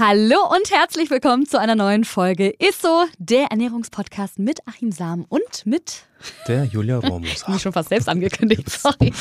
Hallo und herzlich willkommen zu einer neuen Folge Isso, der Ernährungspodcast mit Achim Sam und mit der Julia Romus. Mich schon fast selbst angekündigt, sorry.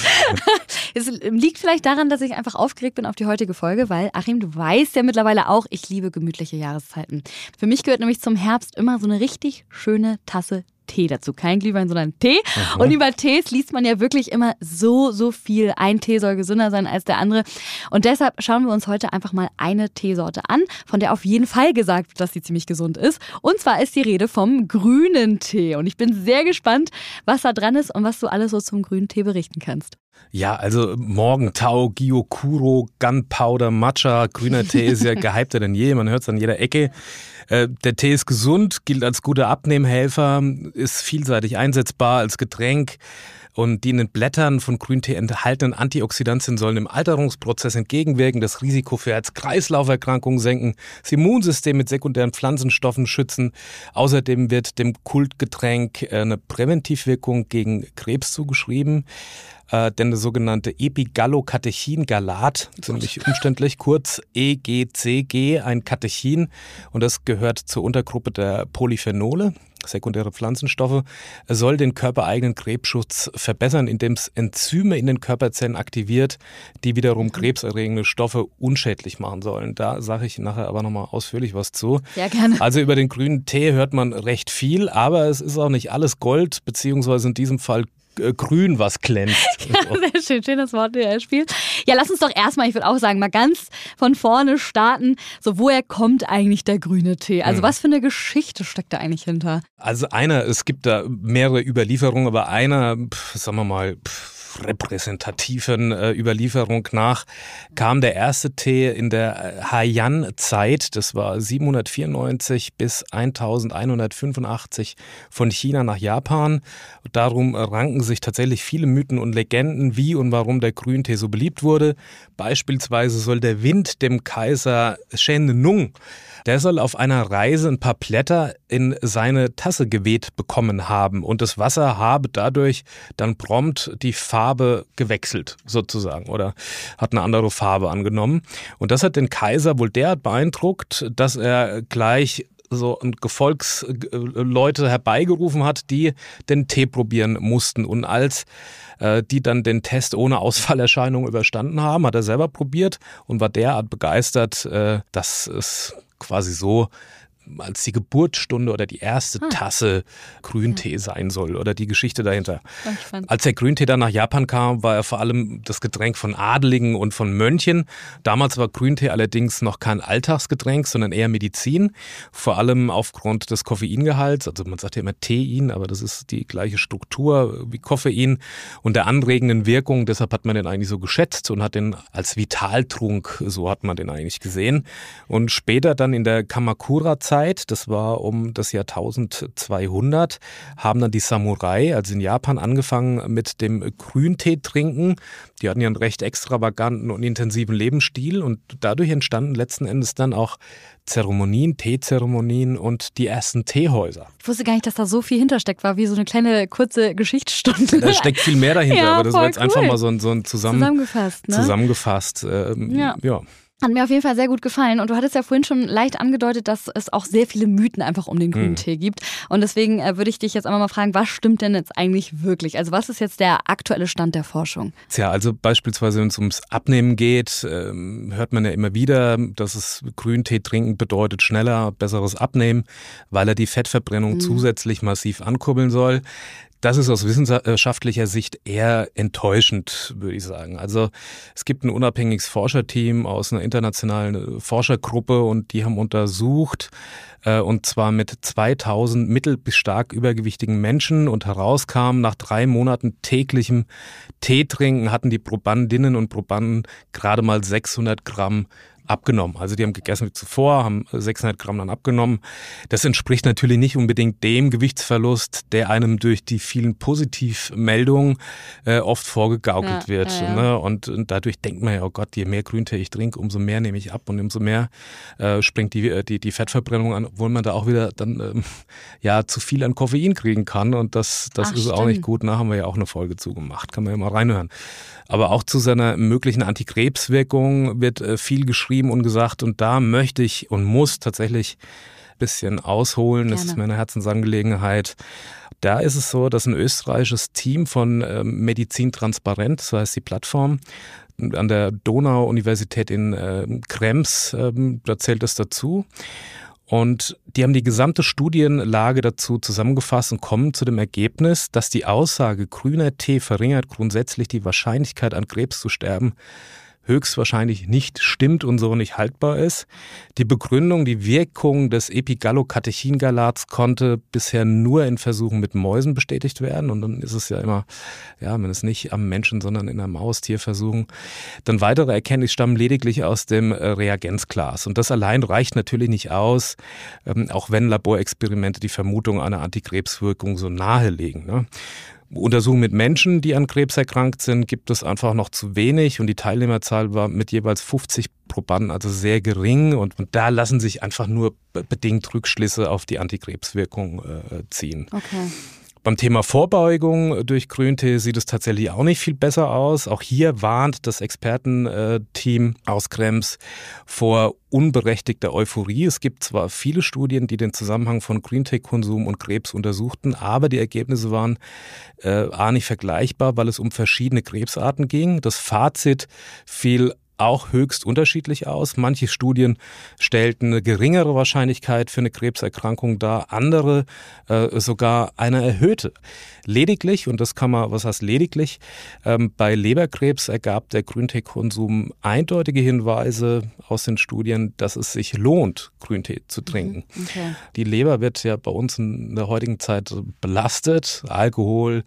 es liegt vielleicht daran, dass ich einfach aufgeregt bin auf die heutige Folge, weil Achim, du weißt ja mittlerweile auch, ich liebe gemütliche Jahreszeiten. Für mich gehört nämlich zum Herbst immer so eine richtig schöne Tasse Tee dazu. Kein Glühwein, sondern Tee. Mhm. Und über Tees liest man ja wirklich immer so, so viel. Ein Tee soll gesünder sein als der andere. Und deshalb schauen wir uns heute einfach mal eine Teesorte an, von der auf jeden Fall gesagt wird, dass sie ziemlich gesund ist. Und zwar ist die Rede vom grünen Tee. Und ich bin sehr gespannt, was da dran ist und was du alles so zum grünen Tee berichten kannst. Ja, also Morgentau, Gyokuro, Gunpowder, Matcha, grüner Tee ist ja gehypter denn je. Man hört es an jeder Ecke. Äh, der Tee ist gesund, gilt als guter Abnehmhelfer, ist vielseitig einsetzbar als Getränk. Und die in den Blättern von Grüntee enthaltenen Antioxidantien sollen im Alterungsprozess entgegenwirken, das Risiko für Herz-Kreislauf-Erkrankungen senken, das Immunsystem mit sekundären Pflanzenstoffen schützen. Außerdem wird dem Kultgetränk äh, eine Präventivwirkung gegen Krebs zugeschrieben äh, denn das sogenannte Epigallocatechin-Galat, ziemlich umständlich, kurz EGCG, ein Katechin und das gehört zur Untergruppe der Polyphenole sekundäre Pflanzenstoffe, soll den körpereigenen Krebsschutz verbessern, indem es Enzyme in den Körperzellen aktiviert, die wiederum krebserregende Stoffe unschädlich machen sollen. Da sage ich nachher aber nochmal ausführlich was zu. Ja, gerne. Also über den grünen Tee hört man recht viel, aber es ist auch nicht alles Gold, beziehungsweise in diesem Fall grün, was glänzt. Ja, sehr schön, schönes Wortspiel. Ja, lass uns doch erstmal, ich würde auch sagen, mal ganz von vorne starten. So, woher kommt eigentlich der grüne Tee? Also, hm. was für eine Geschichte steckt da eigentlich hinter? Also, einer, es gibt da mehrere Überlieferungen, aber einer, pf, sagen wir mal, pf, repräsentativen äh, Überlieferung nach kam der erste Tee in der äh, Heian-Zeit, das war 794 bis 1185 von China nach Japan. Darum ranken sich tatsächlich viele Mythen und Legenden, wie und warum der Grüntee so beliebt wurde. Beispielsweise soll der Wind dem Kaiser Shen Nung der soll auf einer Reise ein paar Blätter in seine Tasse geweht bekommen haben und das Wasser habe dadurch dann prompt die Farbe gewechselt sozusagen oder hat eine andere Farbe angenommen. Und das hat den Kaiser wohl derart beeindruckt, dass er gleich so Gefolgsleute herbeigerufen hat, die den Tee probieren mussten. Und als äh, die dann den Test ohne Ausfallerscheinungen überstanden haben, hat er selber probiert und war derart begeistert, äh, dass es quasi so als die Geburtsstunde oder die erste ah. Tasse Grüntee ja. sein soll oder die Geschichte dahinter. Als der Grüntee dann nach Japan kam, war er vor allem das Getränk von Adeligen und von Mönchen. Damals war Grüntee allerdings noch kein Alltagsgetränk, sondern eher Medizin, vor allem aufgrund des Koffeingehalts. Also man sagt ja immer Tein, aber das ist die gleiche Struktur wie Koffein und der anregenden Wirkung. Deshalb hat man den eigentlich so geschätzt und hat den als Vitaltrunk, so hat man den eigentlich gesehen. Und später dann in der Kamakura-Zeit Zeit, das war um das Jahr 1200, haben dann die Samurai, also in Japan, angefangen mit dem Grüntee trinken. Die hatten ja einen recht extravaganten und intensiven Lebensstil und dadurch entstanden letzten Endes dann auch Zeremonien, Teezeremonien und die ersten Teehäuser. Ich wusste gar nicht, dass da so viel hintersteckt war, wie so eine kleine kurze Geschichtsstunde. Da steckt viel mehr dahinter, ja, aber das war jetzt cool. einfach mal so ein, so ein zusammen, zusammengefasst. Ne? Zusammengefasst. Ähm, ja. ja. Hat mir auf jeden Fall sehr gut gefallen. Und du hattest ja vorhin schon leicht angedeutet, dass es auch sehr viele Mythen einfach um den grünen hm. Tee gibt. Und deswegen äh, würde ich dich jetzt einmal mal fragen, was stimmt denn jetzt eigentlich wirklich? Also was ist jetzt der aktuelle Stand der Forschung? Tja, also beispielsweise, wenn es ums Abnehmen geht, ähm, hört man ja immer wieder, dass es Grüntee trinken bedeutet schneller, besseres Abnehmen, weil er die Fettverbrennung hm. zusätzlich massiv ankurbeln soll. Das ist aus wissenschaftlicher Sicht eher enttäuschend, würde ich sagen. Also es gibt ein unabhängiges Forscherteam aus einer internationalen Forschergruppe und die haben untersucht, äh, und zwar mit 2000 mittel- bis stark übergewichtigen Menschen und herauskam, nach drei Monaten täglichem Teetrinken hatten die Probandinnen und Probanden gerade mal 600 Gramm abgenommen. Also die haben gegessen wie zuvor, haben 600 Gramm dann abgenommen. Das entspricht natürlich nicht unbedingt dem Gewichtsverlust, der einem durch die vielen Positivmeldungen äh, oft vorgegaukelt ja, wird. Ja, ja. Ne? Und, und, dadurch denkt man ja, oh Gott, je mehr Grüntee ich trinke, umso mehr nehme ich ab und umso mehr äh, springt die, äh, die, die Fettverbrennung an, obwohl man da auch wieder dann ähm, ja zu viel an Koffein kriegen kann. Und das, das Ach, ist stimmt. auch nicht gut. Da haben wir ja auch eine Folge zugemacht. Kann man ja mal reinhören. Aber auch zu seiner möglichen Antikrebswirkung wird äh, viel geschrieben und gesagt. Und da möchte ich und muss tatsächlich ein bisschen ausholen. Gerne. Das ist mir eine Herzensangelegenheit. Da ist es so, dass ein österreichisches Team von ähm, Medizin Transparent, so heißt die Plattform, an der Donau-Universität in äh, Krems, ähm, da zählt es dazu. Und die haben die gesamte Studienlage dazu zusammengefasst und kommen zu dem Ergebnis, dass die Aussage, grüner Tee verringert grundsätzlich die Wahrscheinlichkeit an Krebs zu sterben, höchstwahrscheinlich nicht stimmt und so nicht haltbar ist. Die Begründung, die Wirkung des Epigallocatechingalats konnte bisher nur in Versuchen mit Mäusen bestätigt werden. Und dann ist es ja immer, ja, wenn es nicht am Menschen, sondern in einem Maustierversuchen. Dann weitere Erkenntnisse stammen lediglich aus dem Reagenzglas. Und das allein reicht natürlich nicht aus, ähm, auch wenn Laborexperimente die Vermutung einer Antikrebswirkung so nahelegen. Ne? Untersuchungen mit Menschen, die an Krebs erkrankt sind, gibt es einfach noch zu wenig und die Teilnehmerzahl war mit jeweils 50 Probanden also sehr gering und, und da lassen sich einfach nur bedingt Rückschlüsse auf die Antikrebswirkung äh, ziehen. Okay. Beim Thema Vorbeugung durch Grüntee sieht es tatsächlich auch nicht viel besser aus. Auch hier warnt das Expertenteam aus Krems vor unberechtigter Euphorie. Es gibt zwar viele Studien, die den Zusammenhang von Greentee-Konsum und Krebs untersuchten, aber die Ergebnisse waren äh, A nicht vergleichbar, weil es um verschiedene Krebsarten ging. Das Fazit fiel auch höchst unterschiedlich aus. Manche Studien stellten eine geringere Wahrscheinlichkeit für eine Krebserkrankung dar, andere äh, sogar eine erhöhte. Lediglich, und das kann man, was heißt lediglich, ähm, bei Leberkrebs ergab der Grünteekonsum eindeutige Hinweise aus den Studien, dass es sich lohnt, Grüntee zu trinken. Mhm, okay. Die Leber wird ja bei uns in der heutigen Zeit belastet. Alkohol,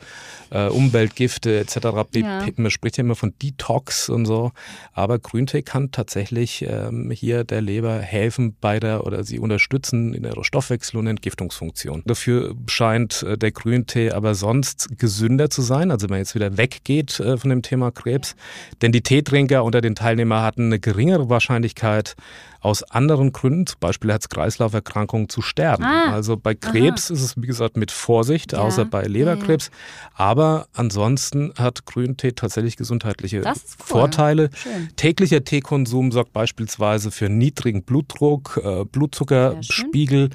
äh, Umweltgifte etc. Ja. Man spricht ja immer von Detox und so. Aber Grüntee kann tatsächlich ähm, hier der Leber helfen bei der oder sie unterstützen in der Stoffwechsel- und Entgiftungsfunktion. Dafür scheint äh, der Grüntee aber sonst sonst gesünder zu sein, also wenn man jetzt wieder weggeht äh, von dem Thema Krebs. Denn die Teetrinker unter den Teilnehmern hatten eine geringere Wahrscheinlichkeit, aus anderen Gründen, zum Beispiel Herz-Kreislauf-Erkrankungen, zu sterben. Ah, also bei Krebs aha. ist es, wie gesagt, mit Vorsicht, ja, außer bei Leberkrebs. Ja, ja. Aber ansonsten hat Grüntee tatsächlich gesundheitliche cool. Vorteile. Schön. Täglicher Teekonsum sorgt beispielsweise für niedrigen Blutdruck, äh, Blutzuckerspiegel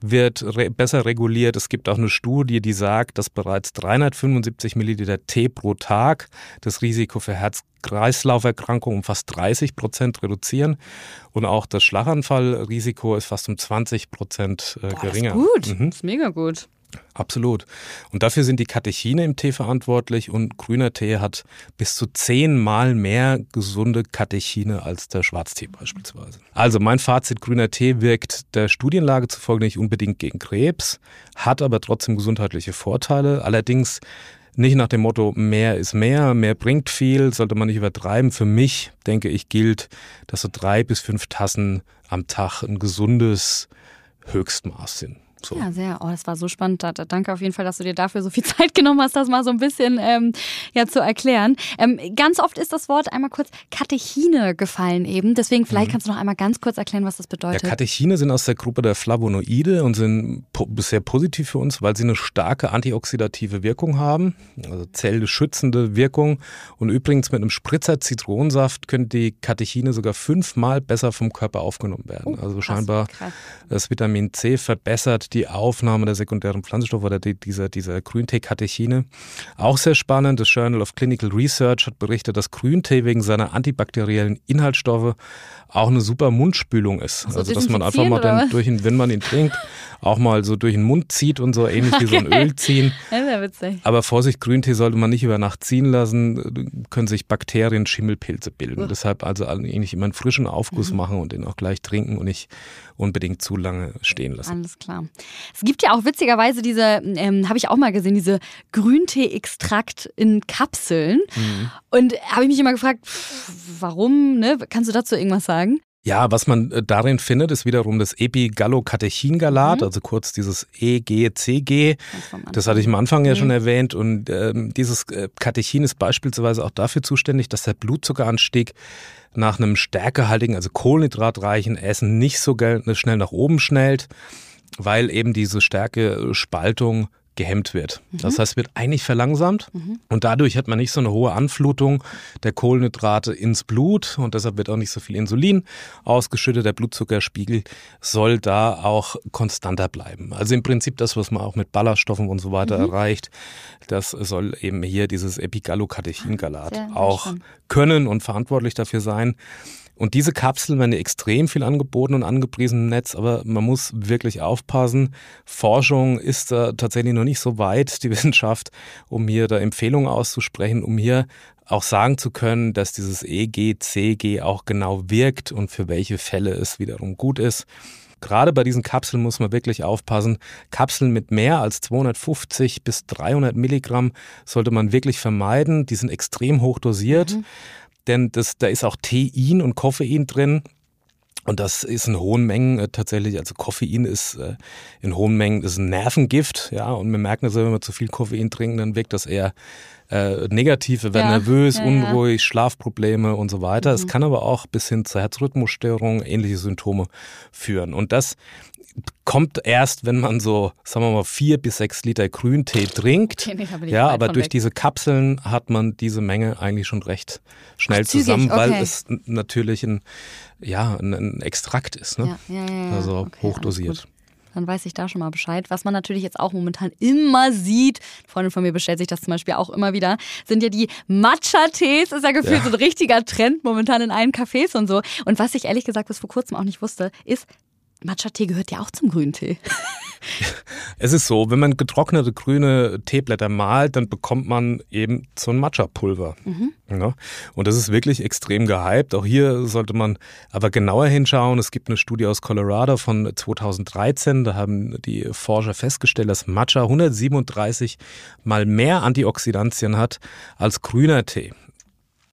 wird re besser reguliert. Es gibt auch eine Studie, die sagt, dass bereits 375 Milliliter Tee pro Tag das Risiko für Herz Kreislauferkrankungen um fast 30 Prozent reduzieren und auch das Schlaganfallrisiko ist fast um 20 Prozent äh, geringer. Das ist gut, mhm. das ist mega gut. Absolut. Und dafür sind die Katechine im Tee verantwortlich und grüner Tee hat bis zu zehnmal mehr gesunde Katechine als der Schwarztee beispielsweise. Also mein Fazit, grüner Tee wirkt der Studienlage zufolge nicht unbedingt gegen Krebs, hat aber trotzdem gesundheitliche Vorteile. Allerdings nicht nach dem Motto, mehr ist mehr, mehr bringt viel, sollte man nicht übertreiben. Für mich, denke ich, gilt, dass so drei bis fünf Tassen am Tag ein gesundes Höchstmaß sind. So. Ja, sehr. Oh, das war so spannend. Danke auf jeden Fall, dass du dir dafür so viel Zeit genommen hast, das mal so ein bisschen ähm, ja, zu erklären. Ähm, ganz oft ist das Wort einmal kurz Katechine gefallen eben. Deswegen vielleicht mhm. kannst du noch einmal ganz kurz erklären, was das bedeutet. Ja, Katechine sind aus der Gruppe der Flavonoide und sind po bisher positiv für uns, weil sie eine starke antioxidative Wirkung haben, also zellschützende Wirkung. Und übrigens mit einem Spritzer Zitronensaft können die Katechine sogar fünfmal besser vom Körper aufgenommen werden. Oh, also scheinbar krass. das Vitamin C verbessert die Aufnahme der sekundären Pflanzenstoffe oder die, dieser, dieser Grüntee-Katechine. Auch sehr spannend, das Journal of Clinical Research hat berichtet, dass Grüntee wegen seiner antibakteriellen Inhaltsstoffe auch eine super Mundspülung ist. Also, also dass man einfach mal dann durch den, wenn man ihn trinkt, auch mal so durch den Mund zieht und so, ähnlich okay. wie so ein Öl ziehen. Aber Vorsicht, Grüntee sollte man nicht über Nacht ziehen lassen, können sich Bakterien, Schimmelpilze bilden. Uh. Deshalb also eigentlich immer einen frischen Aufguss mhm. machen und den auch gleich trinken und nicht unbedingt zu lange stehen lassen. Alles klar. Es gibt ja auch witzigerweise diese, ähm, habe ich auch mal gesehen, diese Grüntee-Extrakt in Kapseln. Mhm. Und habe ich mich immer gefragt, warum, ne? Kannst du dazu irgendwas sagen? Ja, was man äh, darin findet, ist wiederum das Epigallocatechingalat, mhm. also kurz dieses EGCG. Das hatte ich am Anfang ja mhm. schon erwähnt. Und ähm, dieses äh, Katechin ist beispielsweise auch dafür zuständig, dass der Blutzuckeranstieg nach einem stärkehaltigen, also kohlenhydratreichen Essen nicht so schnell nach oben schnellt, weil eben diese Stärke-Spaltung gehemmt wird. Mhm. Das heißt, wird eigentlich verlangsamt mhm. und dadurch hat man nicht so eine hohe Anflutung der Kohlenhydrate ins Blut und deshalb wird auch nicht so viel Insulin ausgeschüttet. Der Blutzuckerspiegel soll da auch konstanter bleiben. Also im Prinzip das, was man auch mit Ballaststoffen und so weiter mhm. erreicht, das soll eben hier dieses Epigallocatechingalat auch können und verantwortlich dafür sein. Und diese Kapseln werden extrem viel angeboten und angepriesen im Netz, aber man muss wirklich aufpassen. Forschung ist da tatsächlich noch nicht so weit, die Wissenschaft, um hier da Empfehlungen auszusprechen, um hier auch sagen zu können, dass dieses EGCG auch genau wirkt und für welche Fälle es wiederum gut ist. Gerade bei diesen Kapseln muss man wirklich aufpassen. Kapseln mit mehr als 250 bis 300 Milligramm sollte man wirklich vermeiden. Die sind extrem hoch dosiert. Mhm denn das, da ist auch Tein und Koffein drin. Und das ist in hohen Mengen äh, tatsächlich, also Koffein ist äh, in hohen Mengen ist ein Nervengift, ja, und wir merken das, wenn wir zu viel Koffein trinken, dann wirkt das eher äh, negativ, wir werden ja, nervös, ja, unruhig, ja. Schlafprobleme und so weiter. Mhm. Es kann aber auch bis hin zur Herzrhythmusstörung ähnliche Symptome führen. Und das kommt erst, wenn man so, sagen wir mal, vier bis sechs Liter Grüntee trinkt. Okay, ja, aber durch weg. diese Kapseln hat man diese Menge eigentlich schon recht schnell Ach, zusammen, okay. weil es natürlich ein, ja, ein, ein Extrakt ist, ne? Ja, ja, ja, also okay, hochdosiert dann weiß ich da schon mal Bescheid. Was man natürlich jetzt auch momentan immer sieht, eine Freundin von mir bestellt sich das zum Beispiel auch immer wieder, sind ja die Matcha-Tees. Ist ja gefühlt ja. so ein richtiger Trend momentan in allen Cafés und so. Und was ich ehrlich gesagt bis vor kurzem auch nicht wusste, ist, Matcha-Tee gehört ja auch zum Grüntee. Es ist so, wenn man getrocknete grüne Teeblätter malt, dann bekommt man eben so ein Matcha-Pulver. Mhm. Ja, und das ist wirklich extrem gehypt. Auch hier sollte man aber genauer hinschauen. Es gibt eine Studie aus Colorado von 2013. Da haben die Forscher festgestellt, dass Matcha 137 mal mehr Antioxidantien hat als grüner Tee.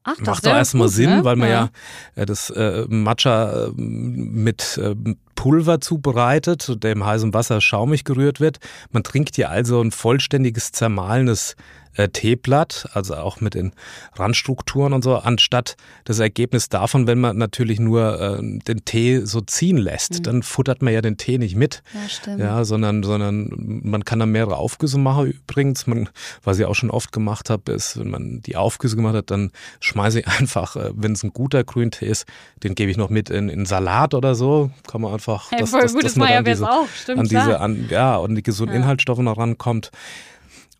Ach, das Macht doch erstmal Sinn, ne? weil man ja, ja äh, das äh, Matcha äh, mit äh, Pulver zubereitet, der im heißen Wasser schaumig gerührt wird. Man trinkt hier also ein vollständiges zermahlenes äh, Teeblatt, also auch mit den Randstrukturen und so, anstatt das Ergebnis davon, wenn man natürlich nur äh, den Tee so ziehen lässt, mhm. dann futtert man ja den Tee nicht mit, ja, stimmt. ja, sondern, sondern man kann da mehrere Aufgüsse machen. Übrigens, man, was ich auch schon oft gemacht habe, ist, wenn man die Aufgüsse gemacht hat, dann schmeiße ich einfach, äh, wenn es ein guter Grüntee ist, den gebe ich noch mit in, in Salat oder so, kann man einfach, hey, voll das, gut, das man an diese, auch. Stimmt, an diese, an, ja, und die gesunden ja. Inhaltsstoffe noch rankommt.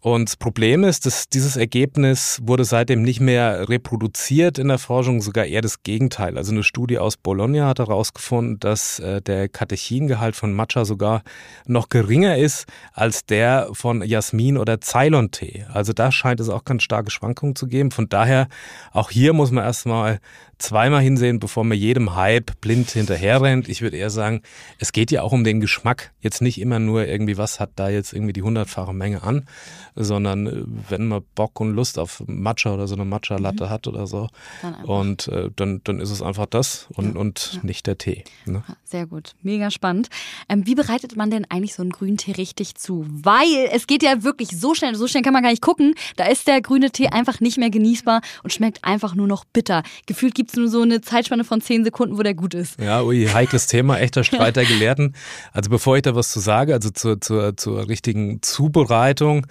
Und das Problem ist, dass dieses Ergebnis wurde seitdem nicht mehr reproduziert in der Forschung, sogar eher das Gegenteil. Also eine Studie aus Bologna hat herausgefunden, dass äh, der Katechingehalt von Matcha sogar noch geringer ist als der von Jasmin oder Ceylon-Tee. Also da scheint es auch ganz starke Schwankungen zu geben. Von daher, auch hier muss man erstmal zweimal hinsehen, bevor man jedem Hype blind hinterherrennt. Ich würde eher sagen, es geht ja auch um den Geschmack. Jetzt nicht immer nur irgendwie, was hat da jetzt irgendwie die hundertfache Menge an, sondern äh, wenn man Bock und Lust auf Matcha oder so eine Matcha-Latte mhm. hat oder so. und äh, dann, dann ist es einfach das und, ja. und ja. nicht der Tee. Ne? Sehr gut, mega spannend. Ähm, wie bereitet man denn eigentlich so einen grünen Tee richtig zu? Weil es geht ja wirklich so schnell, so schnell kann man gar nicht gucken. Da ist der grüne Tee einfach nicht mehr genießbar und schmeckt einfach nur noch bitter. Gefühlt gibt es nur so eine Zeitspanne von zehn Sekunden, wo der gut ist. Ja, ui, heikles Thema, echter Streit der Gelehrten. Also bevor ich da was zu sage, also zur, zur, zur richtigen Zubereitung,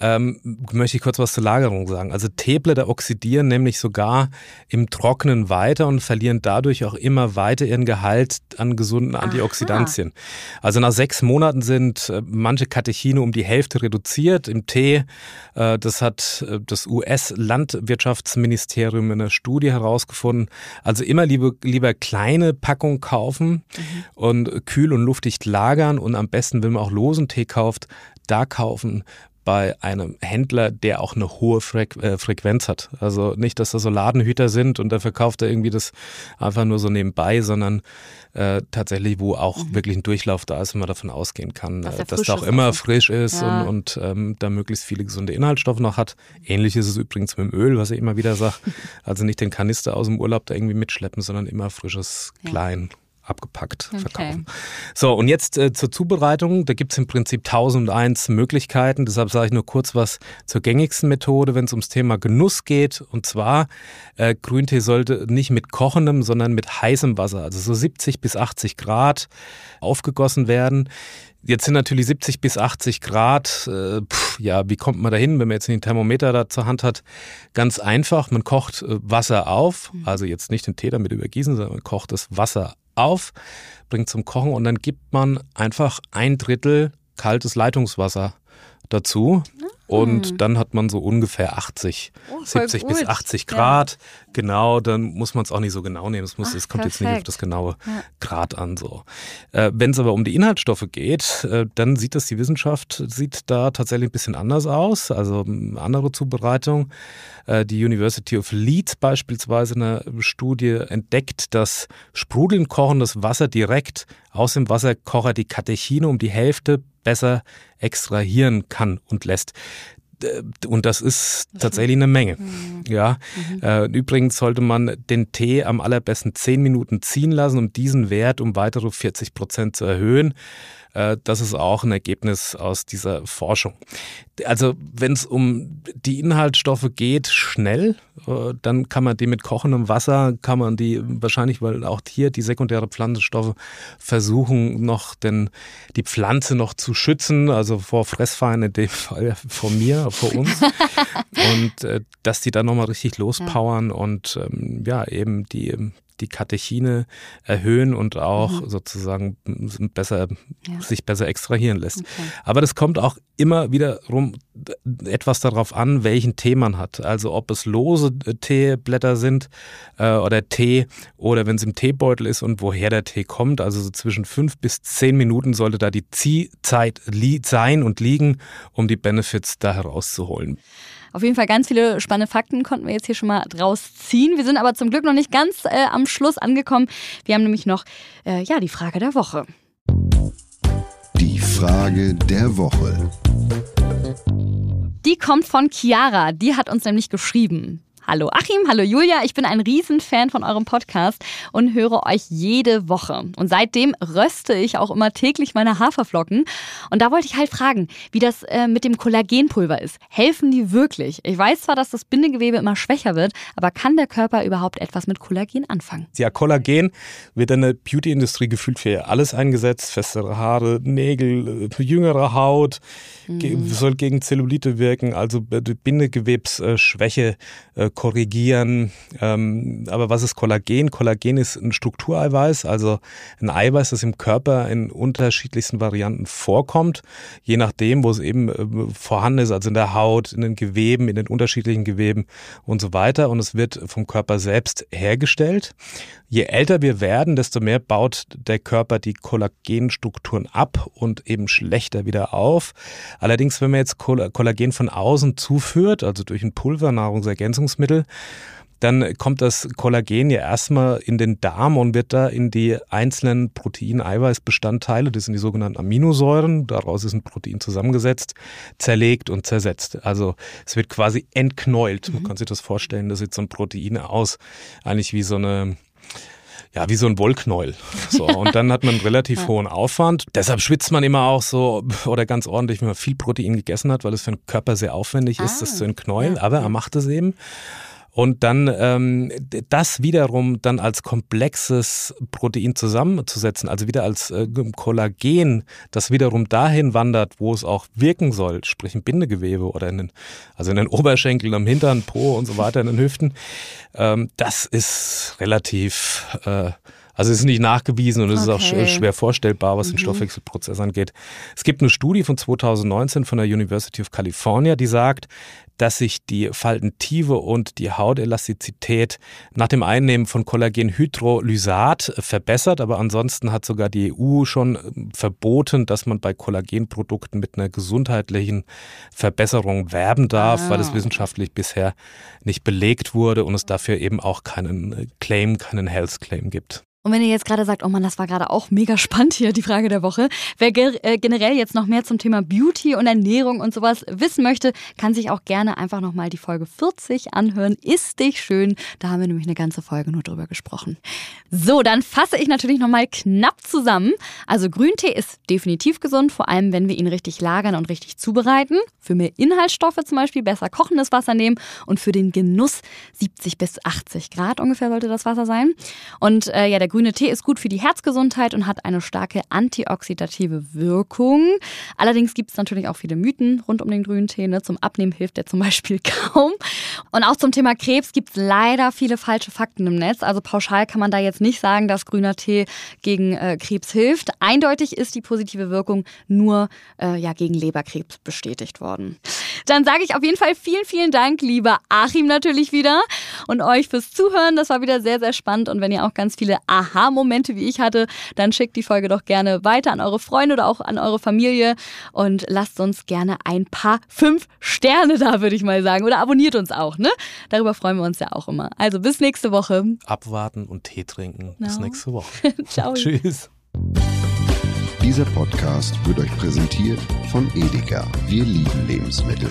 ähm, möchte ich kurz was zur Lagerung sagen. Also Teeblätter oxidieren nämlich sogar im Trocknen weiter und verlieren dadurch auch immer weiter ihren Gehalt an gesunden Antioxidantien. Aha. Also nach sechs Monaten sind äh, manche Katechine um die Hälfte reduziert. Im Tee, äh, das hat äh, das US-Landwirtschaftsministerium in einer Studie herausgefunden. Also immer lieber, lieber kleine Packungen kaufen mhm. und kühl und luftig lagern und am besten, wenn man auch losen Tee kauft, da kaufen, bei einem Händler, der auch eine hohe Frequ äh, Frequenz hat. Also nicht, dass da so Ladenhüter sind und da verkauft er irgendwie das einfach nur so nebenbei, sondern äh, tatsächlich, wo auch mhm. wirklich ein Durchlauf da ist und man davon ausgehen kann, dass, äh, dass da auch immer auch. frisch ist ja. und, und ähm, da möglichst viele gesunde Inhaltsstoffe noch hat. Ähnlich ist es übrigens mit dem Öl, was ich immer wieder sage. Also nicht den Kanister aus dem Urlaub da irgendwie mitschleppen, sondern immer frisches, ja. klein abgepackt okay. verkaufen. So, und jetzt äh, zur Zubereitung. Da gibt es im Prinzip 1001 Möglichkeiten. Deshalb sage ich nur kurz was zur gängigsten Methode, wenn es ums Thema Genuss geht. Und zwar, äh, Grüntee sollte nicht mit kochendem, sondern mit heißem Wasser, also so 70 bis 80 Grad, aufgegossen werden. Jetzt sind natürlich 70 bis 80 Grad. Äh, pff, ja, wie kommt man da hin, wenn man jetzt einen Thermometer da zur Hand hat? Ganz einfach, man kocht äh, Wasser auf, mhm. also jetzt nicht den Tee damit übergießen, sondern man kocht das Wasser auf, bringt zum Kochen und dann gibt man einfach ein Drittel kaltes Leitungswasser dazu. Und hm. dann hat man so ungefähr 80, oh, 70 gut. bis 80 Grad. Ja. Genau, dann muss man es auch nicht so genau nehmen. Es, muss, es kommt perfekt. jetzt nicht auf das genaue ja. Grad an. So. Äh, Wenn es aber um die Inhaltsstoffe geht, äh, dann sieht das die Wissenschaft, sieht da tatsächlich ein bisschen anders aus. Also andere Zubereitung. Äh, die University of Leeds beispielsweise eine Studie entdeckt, dass sprudelnd kochendes Wasser direkt aus dem Wasserkocher die Katechine um die Hälfte besser extrahieren kann und lässt. Und das ist tatsächlich eine Menge. Mhm. Ja. Mhm. Äh, übrigens sollte man den Tee am allerbesten zehn Minuten ziehen lassen, um diesen Wert um weitere 40 Prozent zu erhöhen. Äh, das ist auch ein Ergebnis aus dieser Forschung. Also wenn es um die Inhaltsstoffe geht, schnell, äh, dann kann man die mit kochendem Wasser, kann man die wahrscheinlich, weil auch hier die sekundäre Pflanzenstoffe versuchen noch denn die Pflanze noch zu schützen, also vor Fressfeinden in dem Fall vor mir, vor uns. und äh, dass die dann nochmal richtig lospowern und ähm, ja, eben die die Katechine erhöhen und auch mhm. sozusagen besser, ja. sich besser extrahieren lässt. Okay. Aber das kommt auch immer wiederum etwas darauf an, welchen Tee man hat. Also ob es lose Teeblätter sind äh, oder Tee oder wenn es im Teebeutel ist und woher der Tee kommt. Also so zwischen fünf bis zehn Minuten sollte da die Ziehzeit sein und liegen, um die Benefits da herauszuholen. Auf jeden Fall ganz viele spannende Fakten konnten wir jetzt hier schon mal draus ziehen. Wir sind aber zum Glück noch nicht ganz äh, am Schluss angekommen. Wir haben nämlich noch äh, ja, die Frage der Woche. Die Frage der Woche. Die kommt von Chiara. Die hat uns nämlich geschrieben. Hallo Achim, hallo Julia. Ich bin ein Riesenfan von eurem Podcast und höre euch jede Woche. Und seitdem röste ich auch immer täglich meine Haferflocken. Und da wollte ich halt fragen, wie das äh, mit dem Kollagenpulver ist. Helfen die wirklich? Ich weiß zwar, dass das Bindegewebe immer schwächer wird, aber kann der Körper überhaupt etwas mit Kollagen anfangen? Ja, Kollagen wird in der Beauty-Industrie gefühlt für alles eingesetzt. Festere Haare, Nägel, äh, jüngere Haut, mhm. soll gegen Zellulite wirken, also Bindegewebsschwäche äh, korrigieren. Ähm, aber was ist Kollagen? Kollagen ist ein Struktureiweiß, also ein Eiweiß, das im Körper in unterschiedlichsten Varianten vorkommt, je nachdem, wo es eben äh, vorhanden ist, also in der Haut, in den Geweben, in den unterschiedlichen Geweben und so weiter. Und es wird vom Körper selbst hergestellt. Je älter wir werden, desto mehr baut der Körper die Kollagenstrukturen ab und eben schlechter wieder auf. Allerdings, wenn man jetzt Kollagen von außen zuführt, also durch ein Pulver, Nahrungsergänzungsmittel, dann kommt das Kollagen ja erstmal in den Darm und wird da in die einzelnen Protein-Eiweiß-Bestandteile, das sind die sogenannten Aminosäuren, daraus ist ein Protein zusammengesetzt, zerlegt und zersetzt. Also es wird quasi entknäult. Mhm. Man kann sich das vorstellen, das sieht so ein Protein aus, eigentlich wie so eine ja, wie so ein Wollknäuel. So, und dann hat man einen relativ ja. hohen Aufwand. Deshalb schwitzt man immer auch so oder ganz ordentlich, wenn man viel Protein gegessen hat, weil es für den Körper sehr aufwendig ist, ah, das zu entknäulen. Ja. Aber er macht es eben. Und dann ähm, das wiederum dann als komplexes Protein zusammenzusetzen, also wieder als äh, Kollagen, das wiederum dahin wandert, wo es auch wirken soll, sprich im Bindegewebe oder in den, also in den Oberschenkeln, am Hintern, Po und so weiter, in den Hüften, ähm, das ist relativ äh, Also es ist nicht nachgewiesen und es Okay. ist auch sch schwer vorstellbar, was den Stoffwechselprozess angeht. Es gibt eine Studie von 2019 von der University of California, die sagt, dass sich die Faltentive und die Hautelastizität nach dem Einnehmen von Kollagenhydrolysat verbessert, aber ansonsten hat sogar die EU schon ähm, verboten, dass man bei Kollagenprodukten mit einer gesundheitlichen Verbesserung werben darf, weil es Ah. wissenschaftlich bisher nicht belegt wurde und es dafür eben auch keinen äh, Claim, keinen Health Claim gibt. Und wenn ihr jetzt gerade sagt, oh Mann, das war gerade auch mega spannend hier, die Frage der Woche. Wer äh, generell jetzt noch mehr zum Thema Beauty und Ernährung und sowas wissen möchte, kann sich auch gerne einfach nochmal die Folge 40 anhören. Ist dich schön. Da haben wir nämlich eine ganze Folge nur drüber gesprochen. So, dann fasse ich natürlich nochmal knapp zusammen. Also Grüntee ist definitiv gesund, vor allem wenn wir ihn richtig lagern und richtig zubereiten. Für mehr Inhaltsstoffe zum Beispiel besser kochendes Wasser nehmen und für den Genuss 70 bis 80 Grad ungefähr sollte das Wasser sein. Und äh, ja, der grüne Tee ist gut für die Herzgesundheit und hat eine starke antioxidative Wirkung. Allerdings gibt es natürlich auch viele Mythen rund um den grünen Tee. Ne? Zum Abnehmen hilft der zum Beispiel kaum. Und auch zum Thema Krebs gibt es leider viele falsche Fakten im Netz. Also pauschal kann man da jetzt nicht sagen, dass grüner Tee gegen äh, Krebs hilft. Eindeutig ist die positive Wirkung nur äh, ja, gegen Leberkrebs bestätigt worden. Dann sage ich auf jeden Fall vielen, vielen Dank, lieber Achim natürlich wieder und euch fürs Zuhören. Das war wieder sehr, sehr spannend. Und wenn ihr auch ganz viele Aha-Momente wie ich hatte, dann schickt die Folge doch gerne weiter an eure Freunde oder auch an eure Familie und lasst uns gerne ein paar fünf Sterne da, würde ich mal sagen. Oder abonniert uns auch, ne? Darüber freuen wir uns ja auch immer. Also bis nächste Woche. Abwarten und Tee trinken. Bis Genau. nächste Woche. Ciao. Tschüss. Dieser Podcast wird euch präsentiert von Edeka. Wir lieben Lebensmittel.